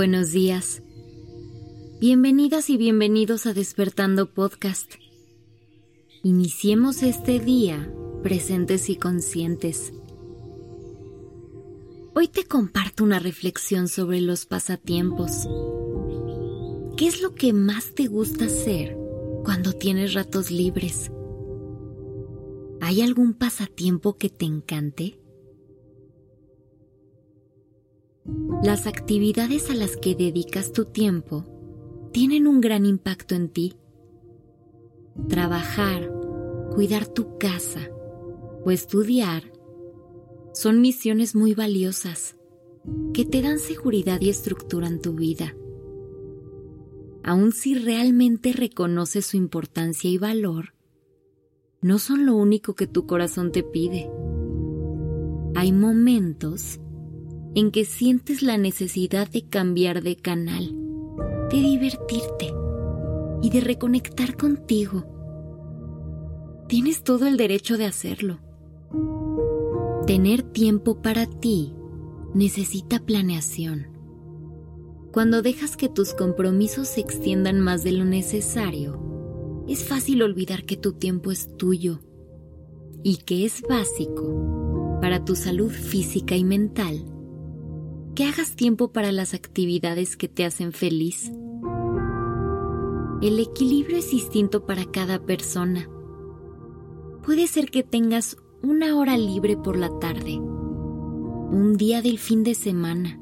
Buenos días. Bienvenidas y bienvenidos a Despertando Podcast. Iniciemos este día presentes y conscientes. Hoy te comparto una reflexión sobre los pasatiempos. ¿Qué es lo que más te gusta hacer cuando tienes ratos libres? ¿Hay algún pasatiempo que te encante? Las actividades a las que dedicas tu tiempo tienen un gran impacto en ti. Trabajar, cuidar tu casa o estudiar son misiones muy valiosas que te dan seguridad y estructura en tu vida. Aun si realmente reconoces su importancia y valor, no son lo único que tu corazón te pide. Hay momentos en que sientes la necesidad de cambiar de canal, de divertirte y de reconectar contigo. Tienes todo el derecho de hacerlo. Tener tiempo para ti necesita planeación. Cuando dejas que tus compromisos se extiendan más de lo necesario, es fácil olvidar que tu tiempo es tuyo y que es básico para tu salud física y mental que hagas tiempo para las actividades que te hacen feliz. El equilibrio es distinto para cada persona. Puede ser que tengas una hora libre por la tarde, un día del fin de semana,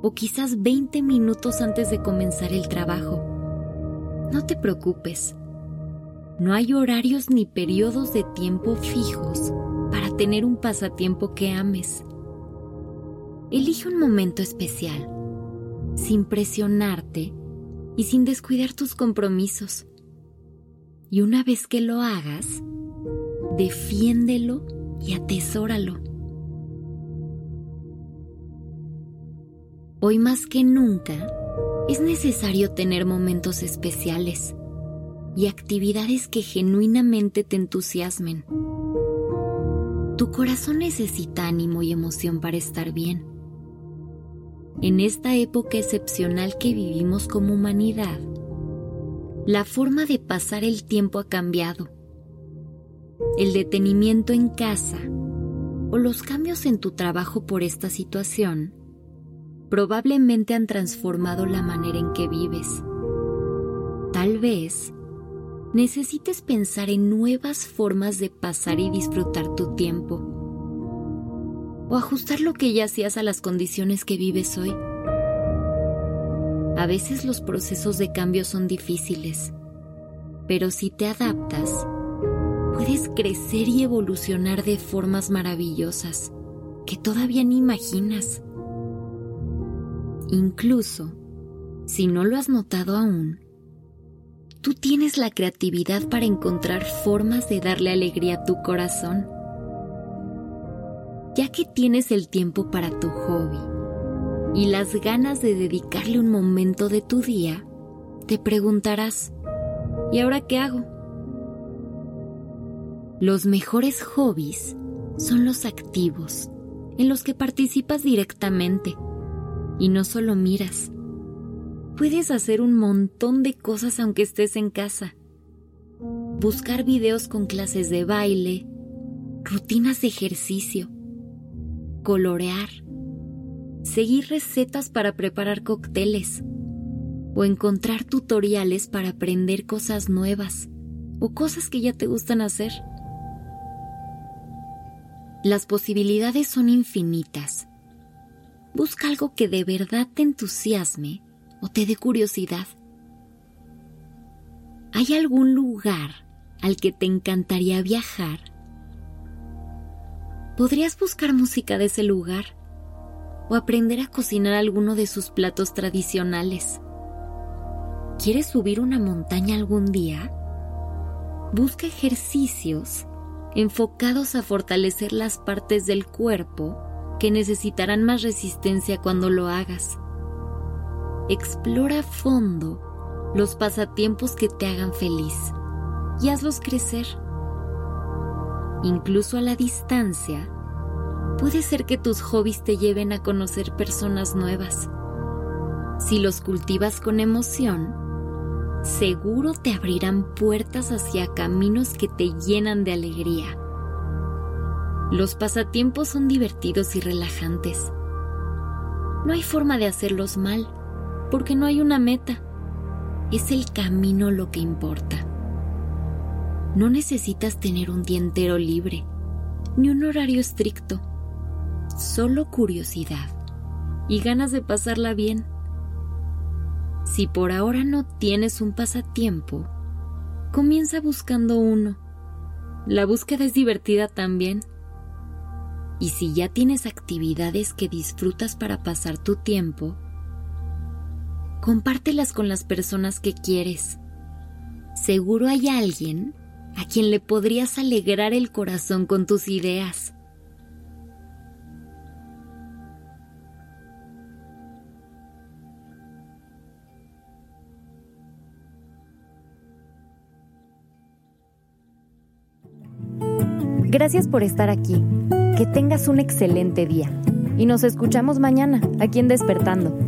o quizás 20 minutos antes de comenzar el trabajo. No te preocupes. No hay horarios ni periodos de tiempo fijos para tener un pasatiempo que ames. Elige un momento especial, sin presionarte y sin descuidar tus compromisos. Y una vez que lo hagas, defiéndelo y atesóralo. Hoy más que nunca, es necesario tener momentos especiales y actividades que genuinamente te entusiasmen. Tu corazón necesita ánimo y emoción para estar bien en esta época excepcional que vivimos como humanidad, la forma de pasar el tiempo ha cambiado. El detenimiento en casa o los cambios en tu trabajo por esta situación probablemente han transformado la manera en que vives. Tal vez necesites pensar en nuevas formas de pasar y disfrutar tu tiempo o ajustar lo que ya hacías a las condiciones que vives hoy. A veces los procesos de cambio son difíciles, pero si te adaptas, puedes crecer y evolucionar de formas maravillosas que todavía ni imaginas. Incluso, si no lo has notado aún, tú tienes la creatividad para encontrar formas de darle alegría a tu corazón ya que tienes el tiempo para tu hobby y las ganas de dedicarle un momento de tu día, te preguntarás, ¿y ahora qué hago? Los mejores hobbies son los activos, en los que participas directamente y no solo miras. Puedes hacer un montón de cosas aunque estés en casa. Buscar videos con clases de baile, rutinas de ejercicio, colorear, seguir recetas para preparar cócteles o encontrar tutoriales para aprender cosas nuevas o cosas que ya te gustan hacer. Las posibilidades son infinitas. Busca algo que de verdad te entusiasme o te dé curiosidad. ¿Hay algún lugar al que te encantaría viajar podrías buscar música de ese lugar o aprender a cocinar alguno de sus platos tradicionales. ¿Quieres subir una montaña algún día? Busca ejercicios enfocados a fortalecer las partes del cuerpo que necesitarán más resistencia cuando lo hagas. Explora a fondo los pasatiempos que te hagan feliz y hazlos crecer incluso a la distancia, puede ser que tus hobbies te lleven a conocer personas nuevas. Si los cultivas con emoción, seguro te abrirán puertas hacia caminos que te llenan de alegría. Los pasatiempos son divertidos y relajantes. No hay forma de hacerlos mal, porque no hay una meta. Es el camino lo que importa. No necesitas tener un día entero libre, ni un horario estricto. Solo curiosidad y ganas de pasarla bien. Si por ahora no tienes un pasatiempo, comienza buscando uno. La búsqueda es divertida también. Y si ya tienes actividades que disfrutas para pasar tu tiempo, compártelas con las personas que quieres. Seguro hay alguien a quien le podrías alegrar el corazón con tus ideas. Gracias por estar aquí. Que tengas un excelente día. Y nos escuchamos mañana, aquí en Despertando.